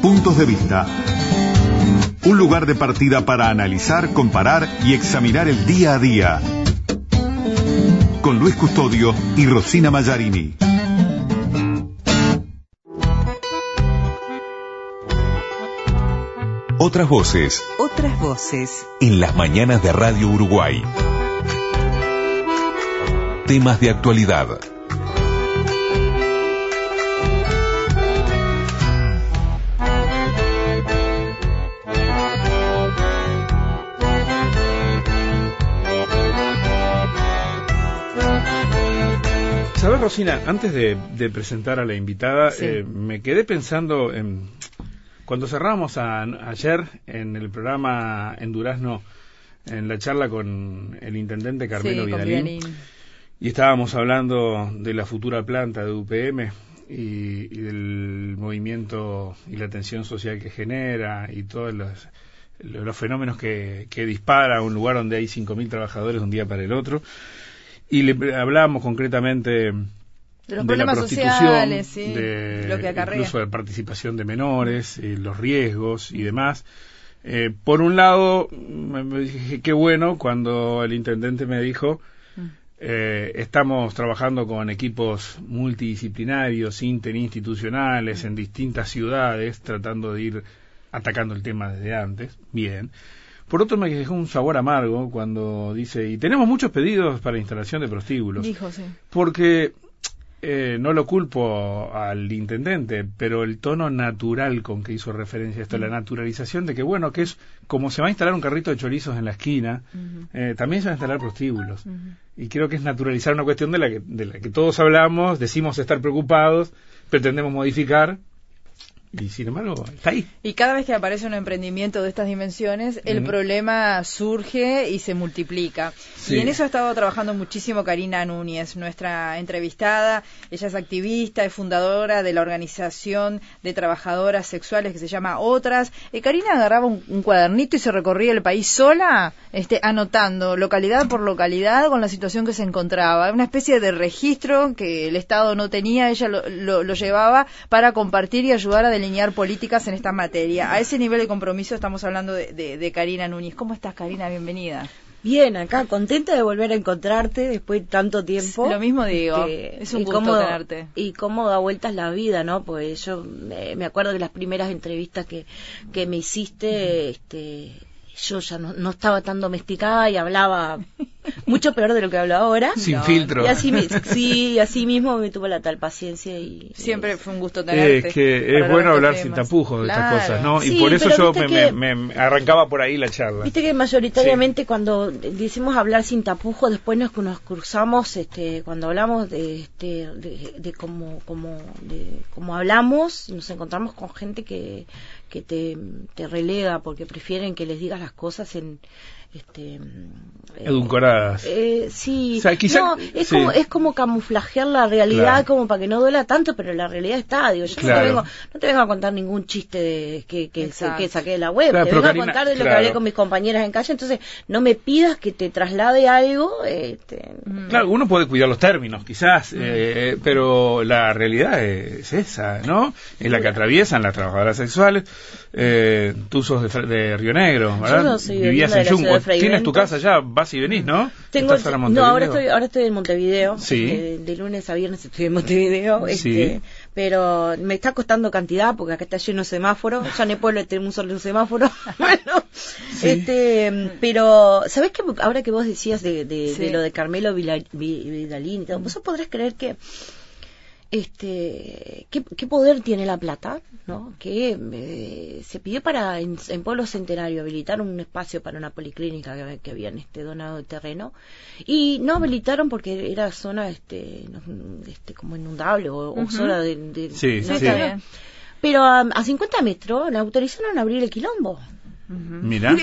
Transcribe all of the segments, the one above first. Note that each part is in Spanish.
Puntos de vista. Un lugar de partida para analizar, comparar y examinar el día a día. Con Luis Custodio y Rosina Mallarini. Otras voces. Otras voces. En las mañanas de Radio Uruguay. Temas de actualidad. ¿Sabes, Rosina? Antes de, presentar a la invitada, eh, me quedé pensando en. Cuando cerramos ayer en el programa en Durazno, en la charla con el intendente Carmelo Vidalín, y estábamos hablando de la futura planta de UPM y, del movimiento y la tensión social que genera y todos los, los fenómenos que, que dispara un lugar donde hay 5.000 trabajadores de un día para el otro. Y le hablábamos concretamente de los problemas sociales, de, lo que incluso de participación de menores, y los riesgos y demás. Eh, por un lado, me dije qué bueno cuando el intendente me dijo eh, estamos trabajando con equipos multidisciplinarios, interinstitucionales, en distintas ciudades, tratando de ir atacando el tema desde antes. Bien. Por otro, me dejó un sabor amargo cuando dice, y tenemos muchos pedidos para instalación de prostíbulos. Dijo, sí. Porque eh, no lo culpo al intendente, pero el tono natural con que hizo referencia a esto, la mm. naturalización de que, bueno, que es como se va a instalar un carrito de chorizos en la esquina, eh, también se van a instalar prostíbulos. Y creo que es naturalizar una cuestión de la, que, de la que todos hablamos, decimos estar preocupados, pretendemos modificar, y sin embargo, está ahí. Y cada vez que aparece un emprendimiento de estas dimensiones, el problema surge y se multiplica. Y en eso ha estado trabajando muchísimo Karina Núñez, nuestra entrevistada. Ella es activista, es fundadora de la organización de trabajadoras sexuales que se llama Otras. Eh, Karina agarraba un, cuadernito y se recorría el país sola, este, anotando localidad por localidad con la situación que se encontraba. Una especie de registro que el Estado no tenía, ella lo, lo llevaba para compartir y ayudar a delinear políticas en esta materia. A ese nivel de compromiso estamos hablando de, Karina Núñez. ¿Cómo estás, Karina? Bienvenida. Bien, acá, contenta de volver a encontrarte después de tanto tiempo. Lo mismo digo, es un gusto tenerte. Y cómo da vueltas la vida, ¿no? Pues yo me, acuerdo de las primeras entrevistas que, que me hiciste, este, yo ya no, estaba tan domesticada y hablaba mucho peor de lo que hablo ahora. Sin filtro. Y así, sí, así mismo me tuvo la tal paciencia y... Siempre fue un gusto tenerte. Es que es bueno hablar sin tapujos de estas cosas, ¿no? y por eso yo me, arrancaba por ahí la charla. Viste que mayoritariamente cuando decimos hablar sin tapujos, después nos, nos cruzamos, este, cuando hablamos de, este, de, de cómo, cómo, de cómo hablamos, nos encontramos con gente que que te, te relega porque prefieren que les digas las cosas en este, eh, edulcoradas. Eh, sí, no, es, como, es como camuflajear la realidad como para que no duela tanto, pero la realidad está. Digo, yo no, te vengo, no te vengo a contar ningún chiste de, que, que, que, saqué de la web, te vengo a contar de lo que hablé con mis compañeras en calle, entonces no me pidas que te traslade algo. Este... Mm. Claro, uno puede cuidar los términos, quizás, mm. eh, pero la realidad es esa, ¿no? Es la que atraviesan las trabajadoras sexuales. Eh, tú sos de, de Río Negro, ¿verdad? Vivías en Tienes tu casa ya, vas y venís, ¿no? Tengo, no, ahora estoy, ahora estoy en Montevideo. Sí. Eh, de, lunes a viernes estoy en Montevideo. Este, pero me está costando cantidad porque acá está lleno de semáforos. Ya en el pueblo tenemos un solo semáforo. bueno, este, pero, ¿sabés que ahora que vos decías de, de, lo de Carmelo Vidalín, vos podrás creer que este, ¿qué, poder tiene la plata? ¿no? Que eh, se pidió para en, Pueblo Centenario habilitar un espacio para una policlínica que, que, habían este, donado de terreno y no habilitaron porque era zona este, este como inundable o, zona de, sí, sí, Pero a, a 50 metros le autorizaron a abrir el quilombo. Mira.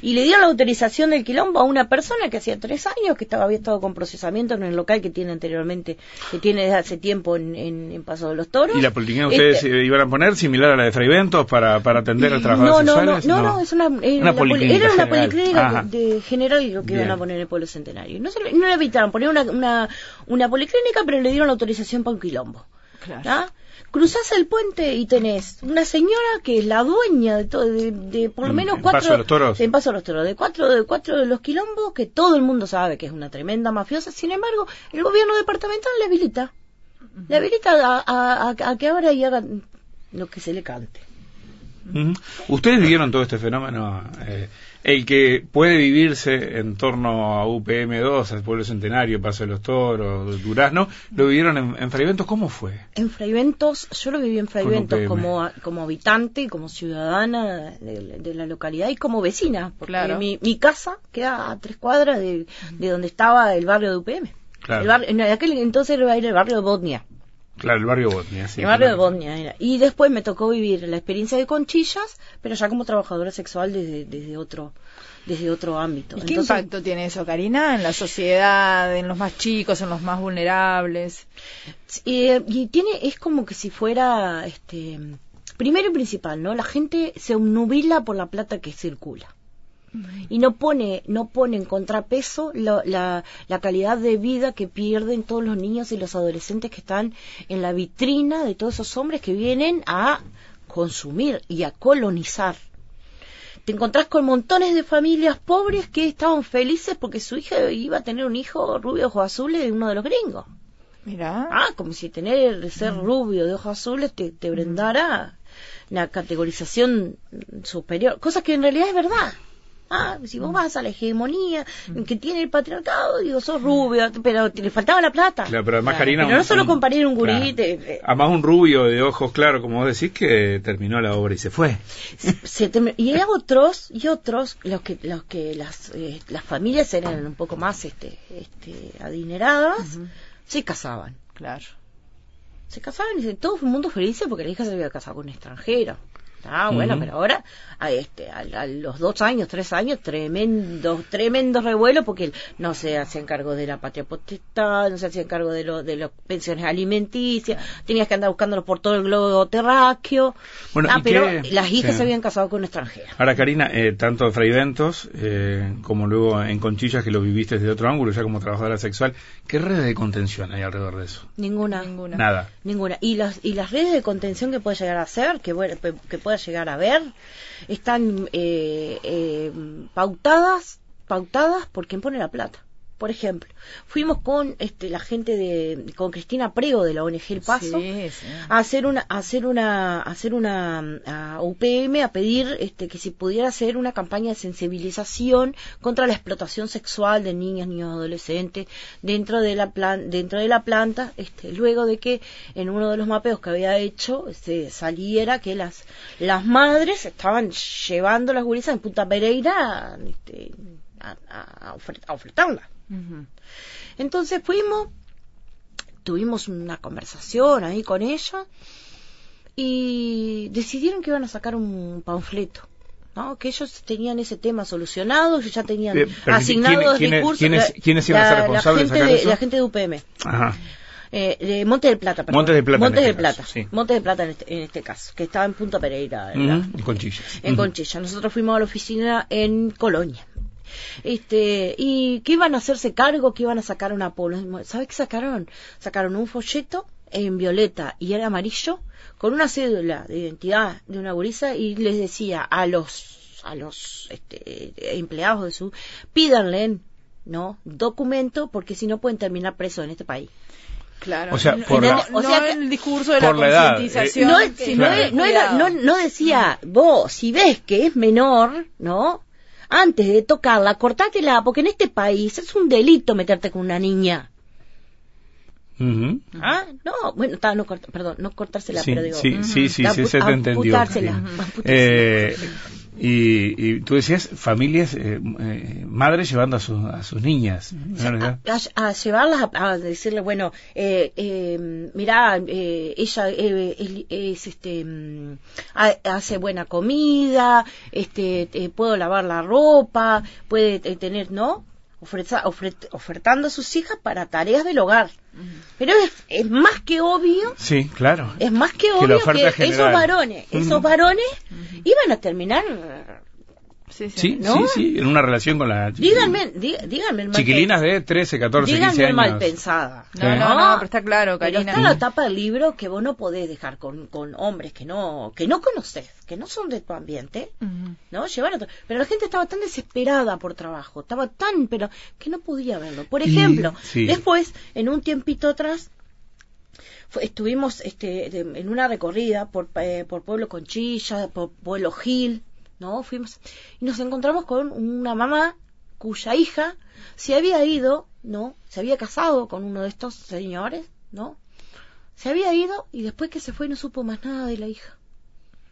y le dieron la autorización del quilombo a una persona que hacía tres años que estaba, había estado con procesamiento en el local que tiene anteriormente, que tiene desde hace tiempo en, en, Paso de los Toros. ¿Y la política ustedes este iban a poner similar a la de Fray Ventos para, para atender a trabajadores no, sexuales? No, no, no, es una, eh, una era una policlínica de, general lo que iban a poner en el pueblo centenario. No, se, no le evitaron poner una, una, una policlínica, pero le dieron la autorización para un quilombo. Claro. Cruzás el puente y tenés una señora que es la dueña de todo, de, por lo menos cuatro. Paso de los toros. En Paso de los Toros, de cuatro, de cuatro de los quilombos que todo el mundo sabe que es una tremenda mafiosa. Sin embargo, el gobierno departamental le habilita. Le habilita a, a que ahora y hagan lo que se le cante. Ustedes vivieron todo este fenómeno, eh, el que puede vivirse en torno a UPM2, al pueblo centenario, Paso de los Toros, Durazno, lo vivieron en, en Fraiventos, ¿cómo fue? En Fraiventos, yo lo viví en Fraiventos como, como habitante, como ciudadana de, la localidad y como vecina, porque mi, mi, casa queda a tres cuadras de, donde estaba el barrio de UPM. en aquel entonces era el barrio de Botnia. Claro, el barrio Botnia, sí. El barrio de Botnia era. Y después me tocó vivir la experiencia de Conchillas, pero ya como trabajadora sexual desde, desde otro desde otro ámbito. ¿Y qué impacto tiene eso, Karina, en la sociedad, en los más chicos, en los más vulnerables? y tiene, es como que si fuera, este, primero y principal, ¿no? La gente se nubila por la plata que circula y no pone no pone en contrapeso la, la, calidad de vida que pierden todos los niños y los adolescentes que están en la vitrina de todos esos hombres que vienen a consumir y a colonizar. Te encontrás con montones de familias pobres que estaban felices porque su hija iba a tener un hijo rubio ojos azules de uno de los gringos. Mira. Ah, como si tener ser rubio de ojos azules te, te brindara una categorización superior, cosa que en realidad es verdad. Ah, si vos vas a la hegemonía que tiene el patriarcado, digo, sos rubio, pero te le faltaba la plata. Claro, pero además, Karina. no solo comparé un gurite. Eh, además, un rubio de ojos claros, como vos decís, que terminó la obra y se fue. y hay otros, y otros, los que, los que las, eh, las familias eran un poco más este, este, adineradas, se casaban. Claro. Se casaban y todo el mundo feliz porque la hija se había casado con un extranjero. Ah, bueno, pero ahora, a, este, a, los dos años, tres años, tremendos, tremendos revuelos, porque no se hacían cargo de la patria potestad, no se hacían cargo de, lo, de las pensiones alimenticias, tenías que andar buscándolos por todo el globo terráqueo. Bueno, ah, pero las hijas se habían casado con extranjeros. Ahora, Karina, eh, tanto en Freiventos eh, como luego en Conchillas, que lo viviste desde otro ángulo, ya como trabajadora sexual, ¿qué redes de contención hay alrededor de eso? Ninguna. Ninguna. Nada. Ninguna. Y las, y las redes de contención que puede llegar a ser, que, que puede llegar a ver. Están eh, eh, pautadas pautadas por quien pone la plata por ejemplo, fuimos con este, la gente de, con Cristina Prego de la ONG El Paso a hacer una, a hacer una, a hacer una a UPM a pedir este, que si pudiera hacer una campaña de sensibilización contra la explotación sexual de niñas, niños, adolescentes dentro de la plan, dentro de la planta, este, luego de que en uno de los mapeos que había hecho este, saliera que las, las madres estaban llevando las gurisas en Punta Pereira este, a, a, a Entonces fuimos, tuvimos una conversación ahí con ella y decidieron que iban a sacar un panfleto. ¿no? que ellos tenían ese tema solucionado, ellos ya tenían asignados recursos. ¿quiénes, iban a ser responsables la gente, de, la gente de UPM. Eh, de Monte del Plata, perdón. Monte de Plata. Monte Plata. Monte de Plata en este, en este caso, que estaba en Punta Pereira. En, Conchilla. En Conchilla. Nosotros fuimos a la oficina en Colonia este y que iban a hacerse cargo, que iban a sacar una población. ¿Sabes qué sacaron? Sacaron un folleto en violeta y era amarillo con una cédula de identidad de una gurisa y les decía a los a los este, empleados de su pídanle no documento porque si no pueden terminar presos en este país. Claro. O sea, por el discurso de la, concientización. no, no, decía, vos, si ves que es menor, ¿no? Antes de tocarla, cortátela, porque en este país es un delito meterte con una niña. Ah, no, bueno, no perdón, no cortársela, pero digo. Sí, sí, sí, sí, se te entendió. Eh, y, y, tú decías familias, eh, eh, madres llevando a, a sus niñas. a, llevarlas a, decirle, bueno, eh, eh, mira, eh, ella es, este, mm, hace buena comida, este, puedo lavar la ropa, puede tener, ¿no? Ofertando a sus hijas para tareas del hogar. Pero es, más que obvio. Sí, claro. Es más que obvio que, esos varones, esos varones iban a terminar Sí, sí, sí, en una relación con la Díganme, díganme Chiquilinas de 13, 14, 15 años. mal pensada. No, no, no, pero está claro, Karina. Pero está en la tapa del libro que vos no podés dejar con, con hombres que no que no conoces, que no son de tu ambiente, ¿no? Llevar otro. Pero la gente estaba tan desesperada por trabajo, estaba tan, pero que no podía verlo. Por ejemplo, después, en un tiempito atrás, estuvimos este, en una recorrida por, eh, por Pueblo Conchilla, por Pueblo Gil, ¿no? Fuimos y nos encontramos con una mamá cuya hija se había ido, ¿no? Se había casado con uno de estos señores, ¿no? Se había ido y después que se fue no supo más nada de la hija.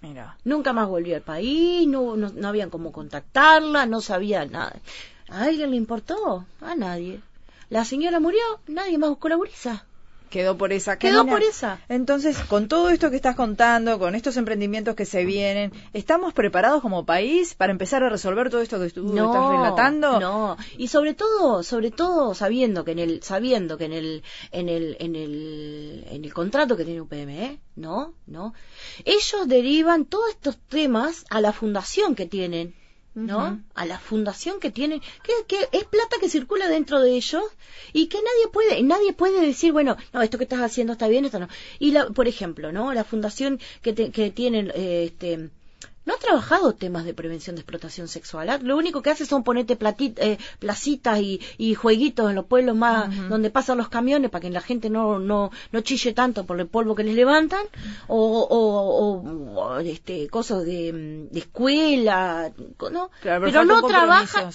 Mira. Nunca más volvió al país, no, no, no habían cómo contactarla, no sabía nada. ¿A alguien le importó? A nadie. La señora murió, nadie más buscó la gurisa. Quedó por esa Quedó por esa. Entonces, con todo esto que estás contando, con estos emprendimientos que se vienen, ¿estamos preparados como país para empezar a resolver todo esto que tú estás relatando? No, y sobre todo, sobre todo sabiendo que en el sabiendo que en el en el en el en el contrato que tiene UPM, ¿eh? No, no. Ellos derivan todos estos temas a la fundación que tienen ¿no? A la fundación que tiene que, que, es plata que circula dentro de ellos y que nadie puede, nadie puede decir, bueno, no, esto que estás haciendo está bien, esto no. Y, la, por ejemplo, ¿no? La fundación que, que tienen, eh, este, no ha trabajado temas de prevención de explotación sexual. ¿ah? Lo único que hace son ponerte eh, placitas y, y, jueguitos en los pueblos más donde pasan los camiones para que la gente no, no, no chille tanto por el polvo que les levantan o, o, este, cosas de, escuela, ¿no? pero, no trabajan,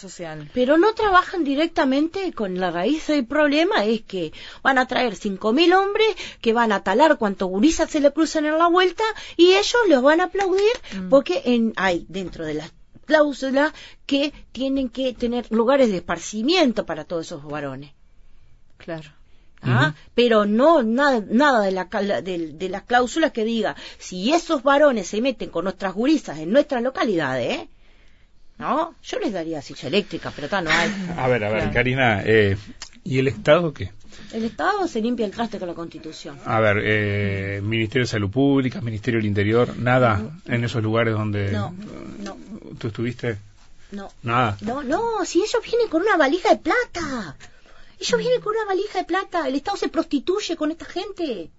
pero no trabajan directamente con la raíz del problema es que van a traer cinco mil hombres que van a talar cuanto gurisas se le cruzan en la vuelta y ellos los van a aplaudir mm. porque hay dentro de las cláusulas que tienen que tener lugares de esparcimiento para todos esos varones. Claro. ¿Ah? Pero no nada, nada de, la, de, las cláusulas que diga si esos varones se meten con nuestras gurisas en nuestras localidades, ¿eh? ¿no? Yo les daría silla eléctrica, pero tal no hay. A ver, a ver, Karina, eh, ¿y el Estado qué? El Estado se limpia el traste con la Constitución. A ver, eh, Ministerio de Salud Pública, Ministerio del Interior, nada en esos lugares donde no, no. tú estuviste. No. Nada. No, no, si ellos vienen con una valija de plata. Ellos vienen con una valija de plata. El Estado se prostituye con esta gente.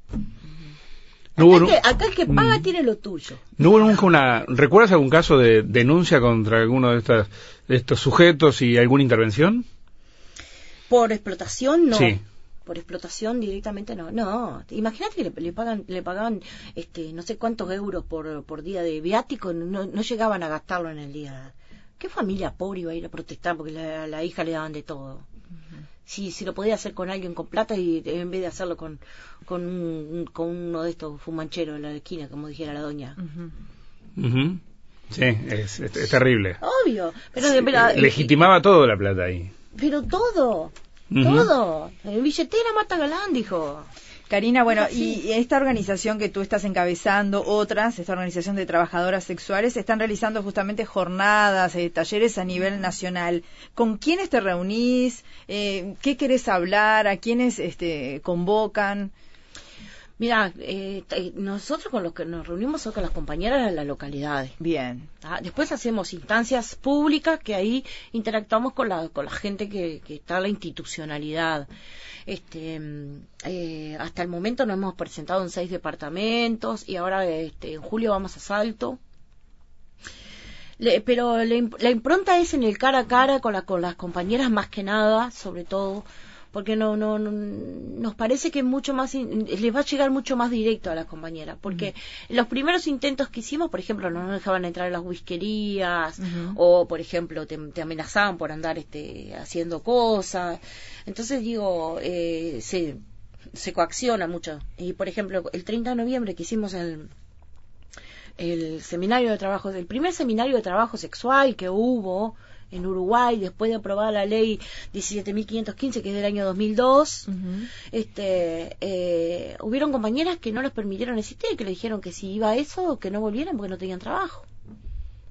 acá, el que, paga mm. tiene lo tuyo. ¿No hubo nunca una... ¿Recuerdas algún caso de denuncia contra alguno de, estas, de estos sujetos y alguna intervención? Por explotación, no. Sí por explotación directamente no no imagínate que le, pagan le pagaban este no sé cuántos euros por, por día de viático no, no llegaban a gastarlo en el día qué familia pobre iba a ir a protestar porque la, la hija le daban de todo si, si lo podía hacer con alguien con plata y en vez de hacerlo con, con, con uno de estos fumancheros en la esquina, como dijera la doña. Sí, es, es, terrible. Obvio. Pero, legitimaba todo la plata ahí. Pero todo. Todo. El billetera mata galán, dijo. Karina, bueno, y esta organización que tú estás encabezando, otras, esta organización de trabajadoras sexuales, están realizando justamente jornadas, eh, talleres a nivel nacional. ¿Con quiénes te reunís? Eh, ¿Qué querés hablar? ¿A quiénes este, convocan? Mira, eh, nosotros con los que nos reunimos son con las compañeras de las localidades. Bien. Ah, después hacemos instancias públicas que ahí interactuamos con la, con la gente que, está en la institucionalidad. Este, eh, hasta el momento nos hemos presentado en seis departamentos y ahora este, en julio vamos a Salto. pero la impronta es en el cara a cara con, la, con las compañeras más que nada, sobre todo porque no, no, nos parece que mucho más les va a llegar mucho más directo a las compañeras porque los primeros intentos que hicimos por ejemplo no nos dejaban entrar a las whiskerías o por ejemplo te, amenazaban por andar este haciendo cosas. Entonces digo eh, se se coacciona mucho. Y por ejemplo el 30 de noviembre que hicimos el el seminario de trabajo, el primer seminario de trabajo sexual que hubo en Uruguay después de aprobar la ley 17.515 que es del año 2002 este eh, hubieron compañeras que no les permitieron existir que le dijeron que si iba a eso que no volvieran porque no tenían trabajo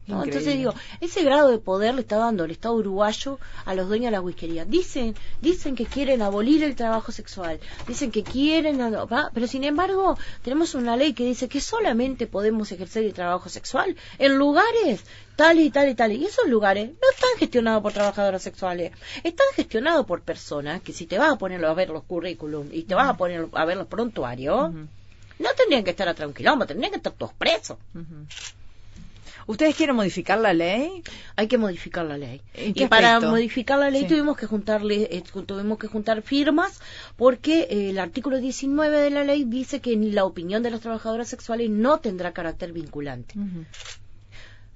Entonces digo, ese grado de poder le está dando el Estado uruguayo a los dueños de la whiskería. Dicen, dicen que quieren abolir el trabajo sexual, dicen que quieren, pero sin embargo tenemos una ley que dice que solamente podemos ejercer el trabajo sexual en lugares tal y tal y tal. Y esos lugares no están gestionados por trabajadoras sexuales, están gestionados por personas que si te vas a poner a ver los currículum y te vas a poner a ver los prontuarios, no tendrían que estar atrás un quilombo, tendrían que estar todos presos. ¿Ustedes quieren modificar la ley? Hay que modificar la ley. Y para modificar la ley tuvimos que juntarle, eh, tuvimos que juntar firmas porque eh, el artículo 19 de la ley dice que la opinión de las trabajadoras sexuales no tendrá carácter vinculante.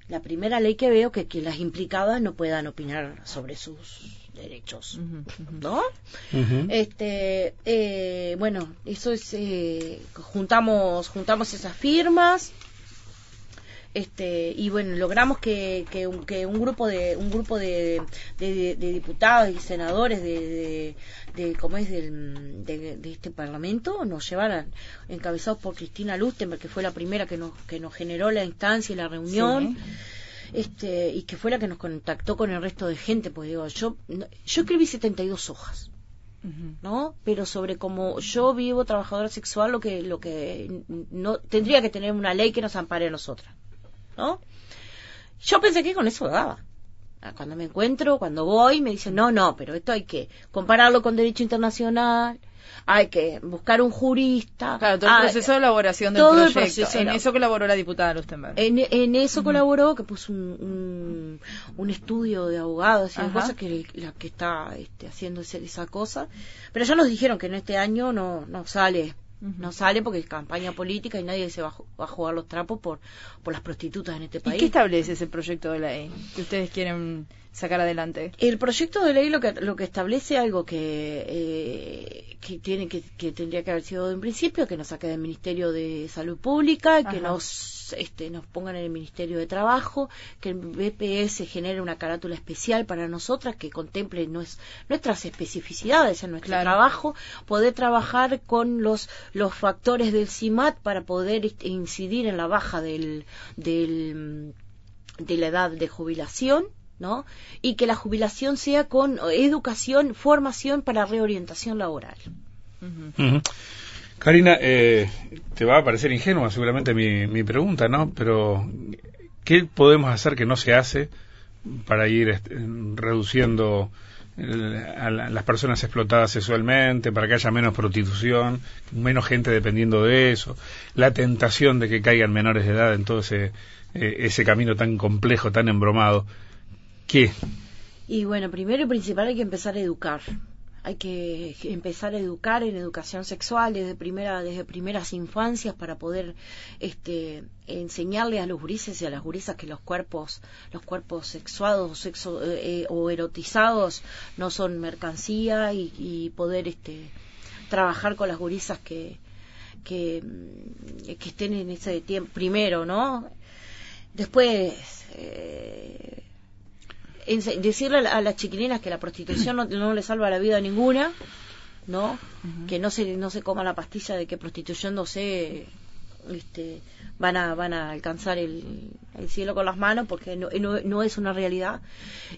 La primera ley que veo que, que las implicadas no puedan opinar sobre sus derechos, ¿no? Este, eh, bueno, eso es, juntamos, juntamos esas firmas, este y bueno logramos que, que, un, grupo de un grupo de, de, diputados y senadores de, de, como es del, de, este parlamento nos llevaran encabezados por Cristina Lustenberg que fue la primera que nos que nos generó la instancia y la reunión este y que fue la que nos contactó con el resto de gente pues digo yo yo escribí 72 hojas ¿no? Pero sobre cómo yo vivo trabajadora sexual, lo que, lo que no tendría que tener una ley que nos ampare a nosotras. ¿No? Yo pensé que con eso daba. Ah, cuando me encuentro, cuando voy, me dicen, no, no, pero esto hay que compararlo con derecho internacional, hay que buscar un jurista. Claro, todo el ah, proceso de elaboración del todo proyecto. en eso colaboró la diputada Lustenberg. En, en eso colaboró, que puso un, un, estudio de abogados y cosas que la que está este, haciendo esa cosa. Pero ya nos dijeron que en este año no, no sale no sale porque es campaña política y nadie se va, a jugar los trapos por, por las prostitutas en este país. ¿Y qué establece ese proyecto de ley que ustedes quieren sacar adelante? El proyecto de ley lo que, lo que establece algo que, eh, que, tiene, que, que tendría que haber sido en principio, que nos saque del Ministerio de Salud Pública, que nos este, nos pongan en el Ministerio de Trabajo, que el BPS genere una carátula especial para nosotras que contemple nuestras especificidades en nuestro trabajo, poder trabajar con los, los factores del CIMAT para poder este, incidir en la baja del, del, de la edad de jubilación. ¿no? Y que la jubilación sea con educación, formación para reorientación laboral. Karina, eh, te va a parecer ingenua seguramente mi, mi pregunta, ¿no? Pero, ¿qué podemos hacer que no se hace para ir este, reduciendo a las personas explotadas sexualmente, para que haya menos prostitución, menos gente dependiendo de eso, la tentación de que caigan menores de edad en todo ese, eh, ese camino tan complejo, tan embromado. ¿Qué? Y bueno, primero y principal hay que empezar a educar hay que empezar a educar en educación sexual desde primera desde primeras infancias para poder este enseñarle a los gurises y a las gurisas que los cuerpos los cuerpos sexuados sexo, eh, o erotizados no son mercancía y, poder este trabajar con las gurisas que que, que estén en ese tiempo primero no después eh, decirle a, las chiquilinas que la prostitución no, no le salva la vida a ninguna, ¿no? Que no se, no se coma la pastilla de que prostituyéndose este, van a van a alcanzar el, cielo con las manos porque no, no, es una realidad.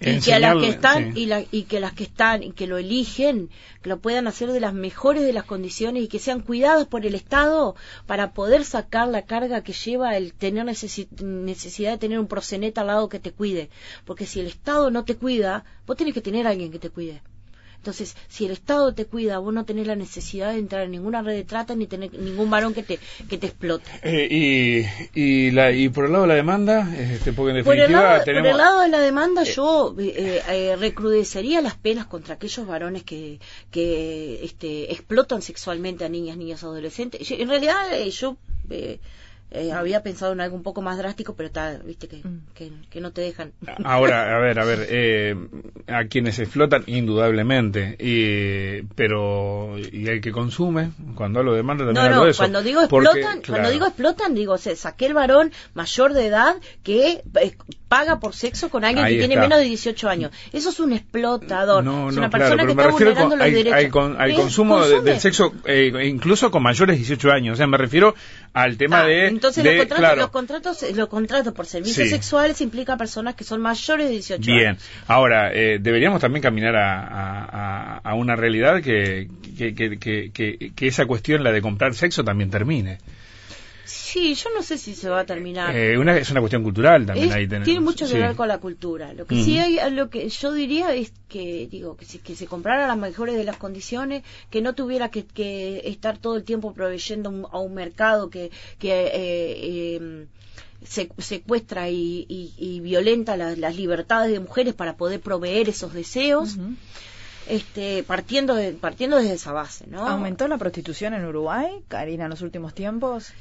Y que a las que están y, la, y que las que están y que lo eligen que lo puedan hacer de las mejores de las condiciones y que sean cuidados por el Estado para poder sacar la carga que lleva el tener necesidad de tener un proceneta al lado que te cuide. Porque si el Estado no te cuida vos tenés que tener a alguien que te cuide entonces, si el Estado te cuida, vos no tenés la necesidad de entrar en ninguna red de trata ni tener ningún varón que te, que te explote. Eh, y, y, la, y por el lado de la demanda, este, porque en definitiva por el lado, por el lado de la demanda, eh, yo eh, eh, recrudecería las penas contra aquellos varones que, que este, explotan sexualmente a niñas, niñas, adolescentes. en realidad, yo eh, había pensado en algo un poco más drástico, pero está, viste, mm. que, que, no te dejan. Ahora, a ver, a ver, eh, a quienes explotan, indudablemente, y, pero, y el que consume, cuando hablo de demanda también no, no, eso. Cuando digo explotan, cuando digo explotan, digo, se saqué el varón mayor de edad que eh, paga por sexo con alguien que tiene menos de 18 años. Eso es un explotador. es una persona que está vulnerando los derechos. Al, consumo del sexo, eh, incluso con mayores de 18 años. O sea, me refiero al tema ah, de. Entonces, los, contratos, los, contratos, los contratos por servicios sexuales implican personas que son mayores de 18 años. Bien. Ahora, eh, deberíamos también caminar a, a, una realidad que que, que, que, que esa cuestión, la de comprar sexo, también termine. Sí, yo no sé si se va a terminar. Eh, una, es una cuestión cultural también. ahí tiene mucho que ver con la cultura. Lo que sí hay, lo que yo diría es que digo que, que se comprara las mejores de las condiciones, que no tuviera que, estar todo el tiempo proveyendo a un mercado que, que eh, em, secuestra y, violenta las libertades de mujeres para poder proveer esos deseos. Este, partiendo de, partiendo desde esa base, ¿no? ¿Aumentó la prostitución en Uruguay, Karina, en los últimos tiempos?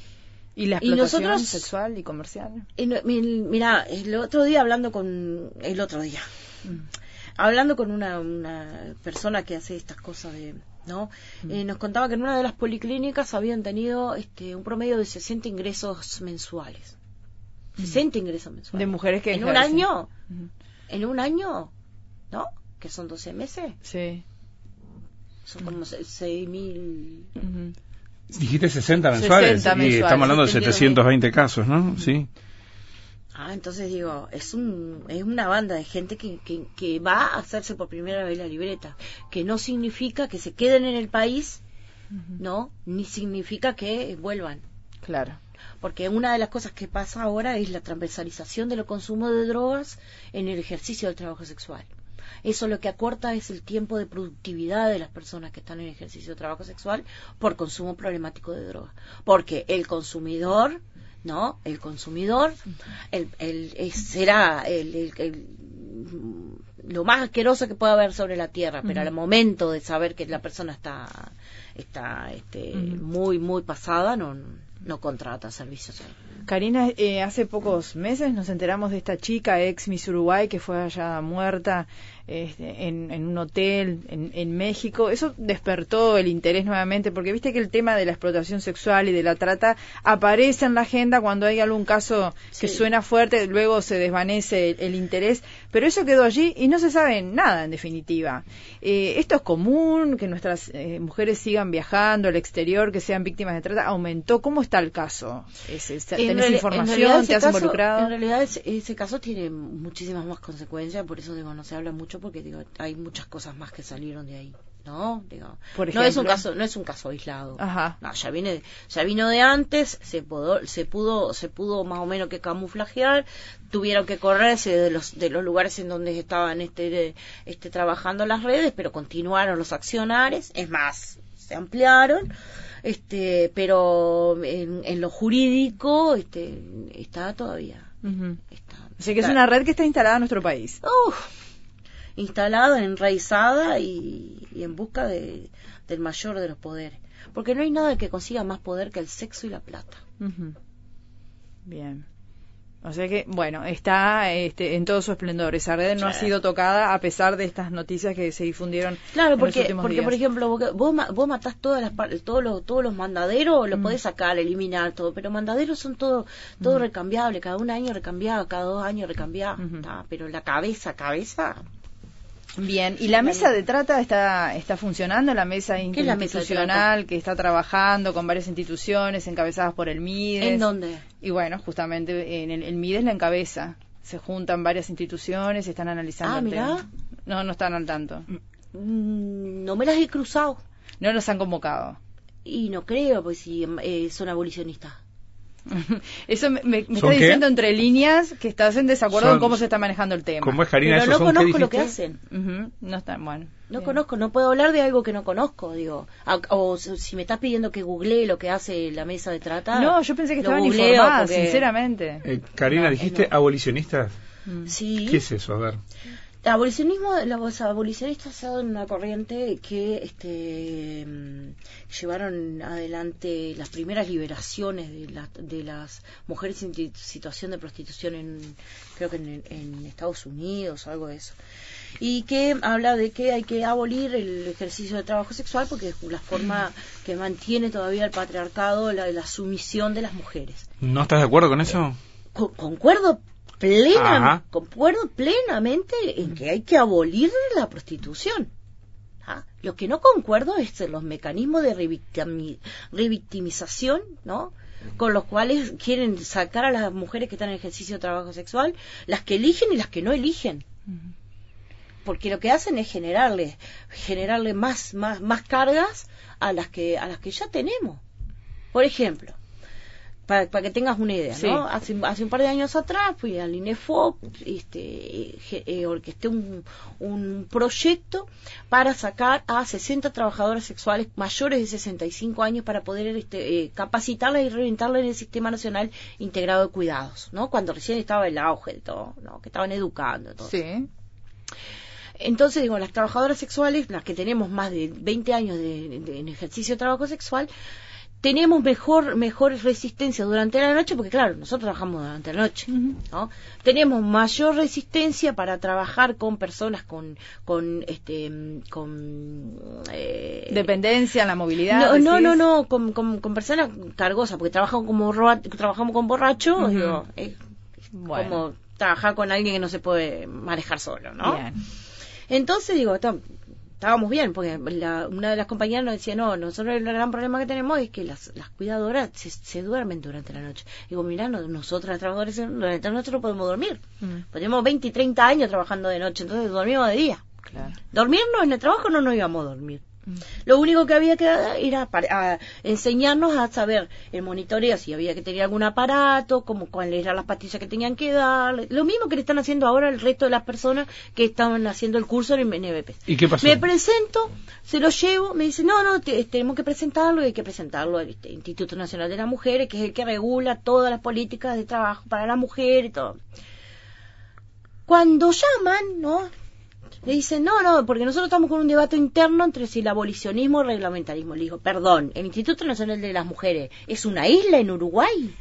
¿Y la explotación sexual y comercial? mira, el otro día hablando con... El otro día. Mm. Hablando con una, una, persona que hace estas cosas de... ¿no? Mm. Eh, nos contaba que en una de las policlínicas habían tenido este, un promedio de 60 ingresos mensuales. 60 mm. ingresos mensuales. De mujeres que... En un año. En un año, ¿no? Que son 12 meses. Sí. Son como 6 mil... Dijiste 60 mensuales. y estamos hablando de 720 casos, ¿no? Sí. Ah, entonces digo, es, un, es una banda de gente que, que, va a hacerse por primera vez la libreta, que no significa que se queden en el país, ¿no? Ni significa que vuelvan. Claro. Porque una de las cosas que pasa ahora es la transversalización de los consumos de drogas en el ejercicio del trabajo sexual. Eso lo que acorta es el tiempo de productividad de las personas que están en ejercicio de trabajo sexual por consumo problemático de droga. Porque el consumidor, ¿no? El consumidor el, el, será el, lo más asqueroso que pueda haber sobre la tierra, pero al momento de saber que la persona está, está este, muy, muy pasada, no, no contrata servicios. Karina, eh, hace pocos meses nos enteramos de esta chica ex Miss Uruguay que fue allá muerta este, en, un hotel en, México. Eso despertó el interés nuevamente, porque viste que el tema de la explotación sexual y de la trata aparece en la agenda cuando hay algún caso que suena fuerte, luego se desvanece el, interés, pero eso quedó allí y no se sabe nada en definitiva. Eh, esto es común, que nuestras eh, mujeres sigan viajando al exterior, que sean víctimas de trata, aumentó. ¿Cómo está el caso? ¿Tenés información? ¿Te has involucrado? En realidad ese, ese caso tiene muchísimas más consecuencias, por eso digo, no se habla mucho porque digo hay muchas cosas más que salieron de ahí no digo no es un caso no es un caso aislado. Ajá. no ya viene ya vino de antes se pudo se pudo se pudo más o menos que camuflajear tuvieron que correrse de los de los lugares en donde estaban este este trabajando las redes pero continuaron los accionares. Es más se ampliaron este pero en, lo jurídico este está todavía. Está, o sea que es una red que está instalada en nuestro país instalada, enraizada y, en busca de, del mayor de los poderes. Porque no hay nada que consiga más poder que el sexo y la plata. Bien. O sea que, bueno, está este, en todo su esplendor. Esa red no ha sido tocada a pesar de estas noticias que se difundieron. Claro, porque, porque por ejemplo, vos, vos matás todas las, todos, los, todos los mandaderos, lo podés sacar, eliminar todo, pero mandaderos son todo, todo recambiable, cada un año recambiado, cada dos años recambiado. pero la cabeza, cabeza, Bien, ¿y la mesa de trata está, está funcionando? La mesa institucional que está trabajando con varias instituciones encabezadas por el MIDES. ¿En dónde? Y bueno, justamente en el, el MIDES la encabeza. Se juntan varias instituciones, están analizando. Ah, mira. No, no están al tanto. Mm, no me las he cruzado. No los han convocado. Y no creo, pues si eh, son abolicionistas. Eso me, está diciendo entre líneas que estás en desacuerdo con cómo se está manejando el tema. ¿Cómo es Karina? Pero no conozco lo que hacen. No está bueno. No conozco, no puedo hablar de algo que no conozco, digo. O, si me estás pidiendo que googlee lo que hace la mesa de trata. No, yo pensé que estaban informadas, sinceramente. Eh, Karina, dijiste abolicionistas. Sí. ¿Qué es eso? A ver. El abolicionismo, los abolicionistas son una corriente que este, mm, llevaron adelante las primeras liberaciones de, de las mujeres en situación de prostitución en, creo que en, Estados Unidos o algo de eso. Y que habla de que hay que abolir el ejercicio de trabajo sexual porque es la forma que mantiene todavía el patriarcado, la, la sumisión de las mujeres. ¿No estás de acuerdo con eso? concuerdo Plena, concuerdo plenamente en que hay que abolir la prostitución. ¿ah? Lo que no concuerdo es los mecanismos de revictimización, ¿no? con los cuales quieren sacar a las mujeres que están en ejercicio de trabajo sexual, las que eligen y las que no eligen. Porque lo que hacen es generarle, generarle más, más, más cargas a las que, a las que ya tenemos. Por ejemplo, para, que tengas una idea, ¿no? Hace, hace, un par de años atrás fui al INEFOP, este, eh, orquesté un, un proyecto para sacar a 60 trabajadoras sexuales mayores de 65 años para poder este, eh, capacitarlas y reorientarlas en el Sistema Nacional Integrado de Cuidados, ¿no? Cuando recién estaba el auge de todo, ¿no? Que estaban educando, todo. Sí. Entonces, digo, las trabajadoras sexuales, las que tenemos más de 20 años de, en ejercicio de trabajo sexual, tenemos mejor mejor resistencia durante la noche porque claro nosotros trabajamos durante la noche ¿no? tenemos mayor resistencia para trabajar con personas con con este con eh, dependencia la movilidad no no no, no con, con, personas cargosas porque trabajamos como trabajamos con borrachos es como trabajar con alguien que no se puede manejar solo no entonces digo estábamos bien, porque una de las compañeras nos decía, no, nosotros el gran problema que tenemos es que las, las cuidadoras se, duermen durante la noche. Digo, mira, nosotros las trabajadoras durante la noche no podemos dormir. Mm. Tenemos 20 y 30 años trabajando de noche, entonces dormimos de día. Claro. Dormirnos en el trabajo no nos íbamos a dormir. Lo único que había que era para, enseñarnos a saber el monitoreo, si había que tener algún aparato, como cuáles eran las pastillas que tenían que dar. Lo mismo que le están haciendo ahora el resto de las personas que estaban haciendo el curso en NBP. ¿Y qué pasó? Me presento, se lo llevo, me dice, no, no, tenemos que presentarlo, hay que presentarlo al este, Instituto Nacional de las Mujeres, que es el que regula todas las políticas de trabajo para la mujer y todo. Cuando llaman, ¿no? Le dicen, no, no, porque nosotros estamos con un debate interno entre si el abolicionismo o el reglamentarismo. Le dijo, perdón, el Instituto Nacional de las Mujeres es una isla en Uruguay.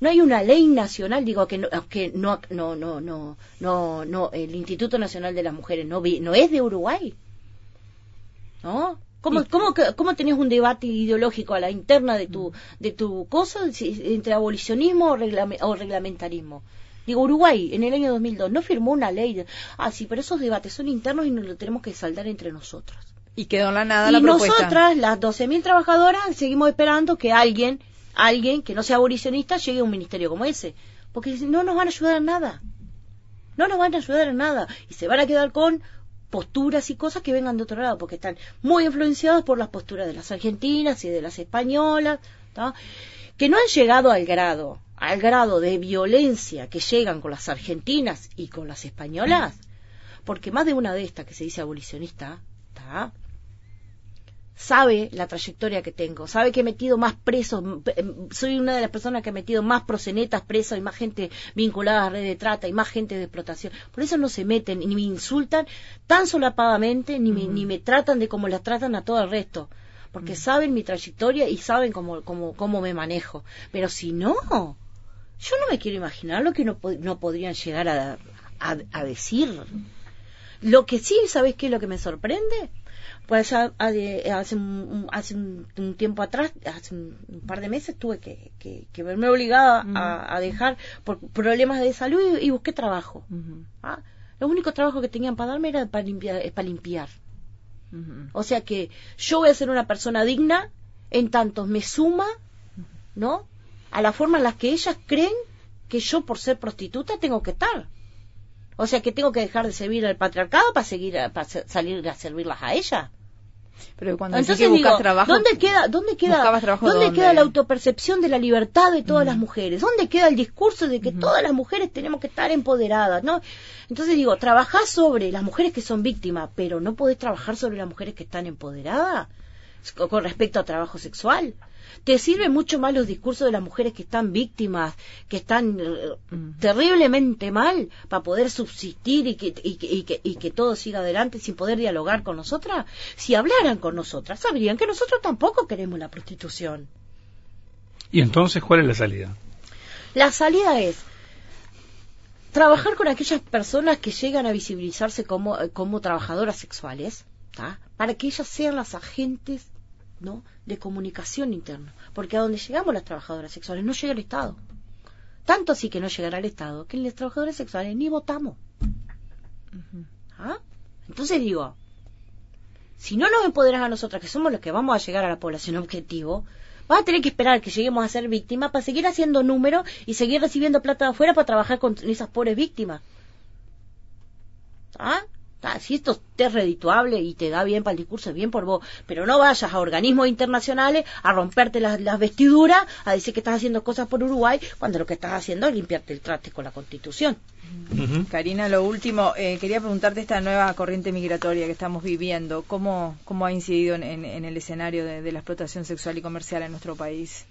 No hay una ley nacional, digo que no, que no, no, no, no, no, no, el Instituto Nacional de las Mujeres no, no es de Uruguay. ¿No? ¿Cómo, cómo, cómo tenés un debate ideológico a la interna de tu, de tu cosa entre abolicionismo o, o reglamentarismo? Digo, Uruguay en el año 2002 no firmó una ley. De, ah, sí, pero esos debates son internos y nos lo tenemos que saldar entre nosotros. Y quedó en la nada la propuesta. Y nosotras, las 12.000 trabajadoras, seguimos esperando que alguien, alguien que no sea abolicionista, llegue a un ministerio como ese. Porque no nos van a ayudar en nada. No nos van a ayudar en nada. Y se van a quedar con posturas y cosas que vengan de otro lado, porque están muy influenciados por las posturas de las argentinas y de las españolas, que no han llegado al grado al grado de violencia que llegan con las argentinas y con las españolas, porque más de una de estas que se dice abolicionista, sabe la trayectoria que tengo, sabe que he metido más presos, soy una de las personas que ha metido más prosenetas presos y más gente vinculada a red de trata y más gente de explotación. Por eso no se meten ni me insultan tan solapadamente ni me, ni me tratan de como las tratan a todo el resto. Porque saben mi trayectoria y saben cómo, cómo, cómo me manejo. Pero si no, yo no me quiero imaginar lo que no, no podrían llegar a, a, decir. Lo que sí, ¿sabes qué es lo que me sorprende? Pues hace, un, hace un, tiempo atrás, hace un, par de meses, tuve que, que, verme obligada a, dejar por problemas de salud y, busqué trabajo. ¿Ah? Los únicos trabajos que tenían para darme era para limpiar. Para limpiar. O sea que yo voy a ser una persona digna en tanto me suma, ¿no? A la forma en la que ellas creen que yo por ser prostituta tengo que estar. O sea que tengo que dejar de servir al patriarcado para seguir para salir a servirlas a ellas. Pero cuando Entonces buscas trabajo, ¿dónde queda, dónde queda, dónde, queda la autopercepción de la libertad de todas las mujeres? ¿Dónde queda el discurso de que todas las mujeres tenemos que estar empoderadas? ¿no? Entonces digo, trabajás sobre las mujeres que son víctimas, pero no podés trabajar sobre las mujeres que están empoderadas con respecto a trabajo sexual te sirven mucho más los discursos de las mujeres que están víctimas, que están eh, terriblemente mal, para poder subsistir y que, y, que, y que todo siga adelante sin poder dialogar con nosotras. Si hablaran con nosotras, sabrían que nosotros tampoco queremos la prostitución. ¿Y entonces cuál es la salida? La salida es trabajar con aquellas personas que llegan a visibilizarse como, como trabajadoras sexuales, para que ellas sean las agentes ¿no? de comunicación interna. Porque a donde llegamos las trabajadoras sexuales no llega el Estado. Tanto así que no llegará al Estado que los trabajadores sexuales ni votamos. ¿Ah? Entonces digo, si no nos empoderan a nosotras, que somos los que vamos a llegar a la población objetivo, vas a tener que esperar que lleguemos a ser víctimas para seguir haciendo números y seguir recibiendo plata de afuera para trabajar con esas pobres víctimas. ¿Ah? Ah, si esto te es redituable y te da bien para el discurso, es bien por vos, pero no vayas a organismos internacionales a romperte las, vestiduras, a decir que estás haciendo cosas por Uruguay, cuando lo que estás haciendo es limpiarte el traste con la Constitución. Karina, lo último, eh, quería preguntarte esta nueva corriente migratoria que estamos viviendo, ¿cómo, cómo ha incidido en, el escenario de, la explotación sexual y comercial en nuestro país?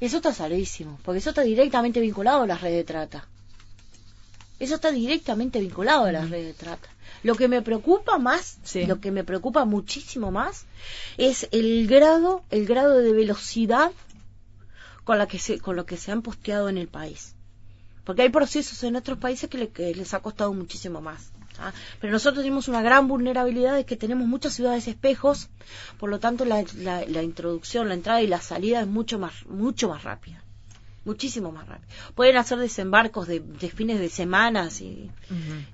Eso está salísimo, porque eso está directamente vinculado a las redes de trata. Eso está directamente vinculado a las redes de trata. Lo que me preocupa más, lo que me preocupa muchísimo más, es el grado, el grado de velocidad con la que se, con lo que se han posteado en el país. Porque hay procesos en otros países que, les ha costado muchísimo más. ¿ah? Pero nosotros tenemos una gran vulnerabilidad de que tenemos muchas ciudades espejos, por lo tanto la, la introducción, la entrada y la salida es mucho más, mucho más rápida muchísimo más rápido. Pueden hacer desembarcos de, fines de semanas y,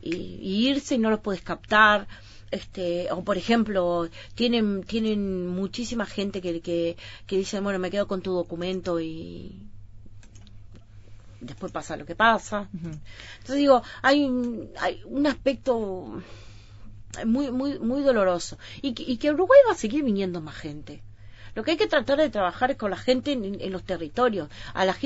irse y no los puedes captar. Este, o por ejemplo, tienen, tienen muchísima gente que, que, que dice, bueno, me quedo con tu documento y después pasa lo que pasa. Entonces digo, hay un, hay un aspecto muy, muy, muy doloroso. Y que, y que Uruguay va a seguir viniendo más gente. Lo que hay que tratar de trabajar es con la gente en, los territorios, a la,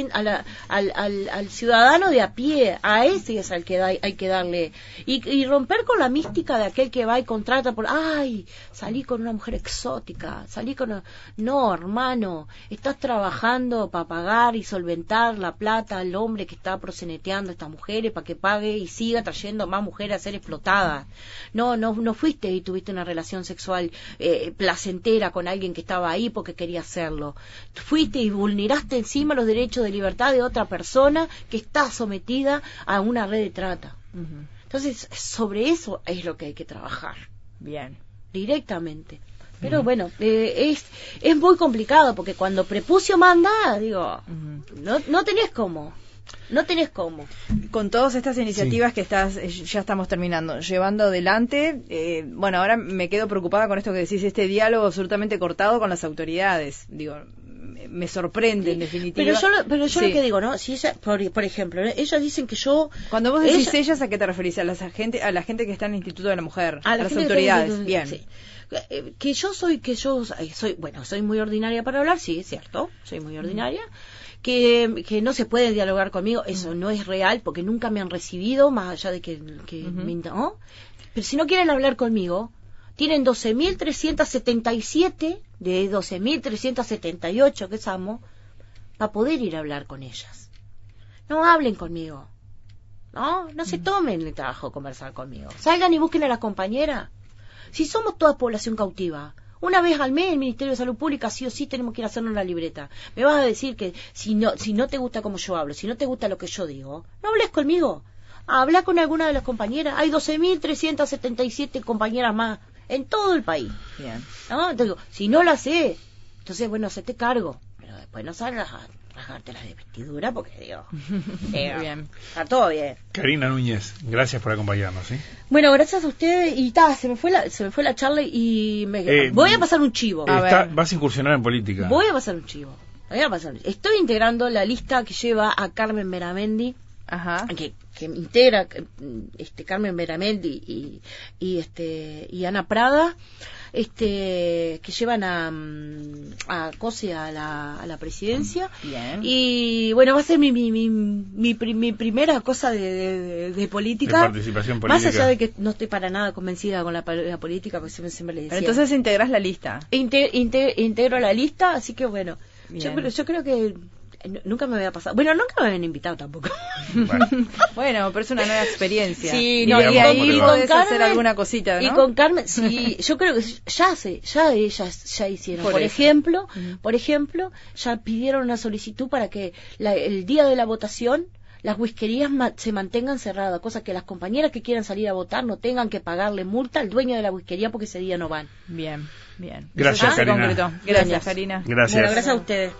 al, al, ciudadano de a pie, a ese es al que hay que darle. Y, romper con la mística de aquel que va y contrata por, ay, salí con una mujer exótica, salí con... No, hermano, estás trabajando para pagar y solventar la plata al hombre que está proseneteando a estas mujeres para que pague y siga trayendo más mujeres a ser explotadas. No, no, no fuiste y tuviste una relación sexual eh, placentera con alguien que estaba ahí que quería hacerlo. Fuiste y vulneraste encima los derechos de libertad de otra persona que está sometida a una red de trata. Entonces, sobre eso es lo que hay que trabajar. Bien. Directamente. Pero bueno, eh, es, es muy complicado porque cuando Prepucio manda, digo, no, no tenés cómo. No tenés cómo. Con todas estas iniciativas que estás, eh, ya estamos terminando, llevando adelante, eh, bueno, ahora me quedo preocupada con esto que decís, este diálogo absolutamente cortado con las autoridades. Digo, me sorprende en definitiva. Pero yo, pero yo lo que digo, ¿no? Si ella, por, ejemplo, ellos dicen que yo... Cuando vos decís ellas, ¿a qué te referís? A, la gente, a la gente que está en el Instituto de la Mujer, a, las autoridades. Bien. Eh, que yo soy, que yo soy, bueno, soy muy ordinaria para hablar, sí, es cierto, soy muy ordinaria que, que no se puede dialogar conmigo, eso no es real porque nunca me han recibido, más allá de que, que me, ¿no? Pero si no quieren hablar conmigo, tienen 12.377 de 12.378 que somos para poder ir a hablar con ellas. No hablen conmigo. No, no se tomen el trabajo de conversar conmigo. Salgan y busquen a la compañera. Si somos toda población cautiva, una vez al mes el Ministerio de Salud Pública sí o sí tenemos que ir a hacernos la libreta. Me vas a decir que si no, si no te gusta como yo hablo, si no te gusta lo que yo digo, no hables conmigo. Habla con alguna de las compañeras. Hay 12.377 compañeras más en todo el país. Bien. ¿No? digo, si no la sé, entonces, bueno, se te cargo. Pero después no salgas a rasgarte las de vestidura porque digo, eh, bien. está todo bien. Karina Núñez, gracias por acompañarnos. ¿sí? Bueno, gracias a ustedes y ta, se me fue la, se me fue la charla y me, eh, voy a pasar un chivo. vas a incursionar en política. Voy a pasar un chivo. Voy a pasar. Estoy integrando la lista que lleva a Carmen Meramendi, Ajá. que que integra este Carmen Meramendi y, y este y Ana Prada este que llevan a, a Cose a la, a la presidencia. Y bueno va a ser mi mi, mi, mi, primera cosa de, de, política. Participación política. más allá de que no estoy para nada convencida con la, política porque siempre, le decía. entonces integras la lista. Integro la lista así que bueno. Yo, yo creo que nunca me había pasado. Bueno, nunca me habían invitado tampoco. Bueno, pero es una nueva experiencia. Sí, no, y, ahí con Carmen, hacer alguna cosita, ¿no? Y con Carmen, sí, yo creo que ya sé, ya ellas ya hicieron. Por, ejemplo, por ejemplo, ya pidieron una solicitud para que el día de la votación las whiskerías se mantengan cerradas, cosa que las compañeras que quieran salir a votar no tengan que pagarle multa al dueño de la whiskería porque ese día no van. Bien, bien. Gracias, Karina. Gracias, Karina. Gracias. gracias a ustedes.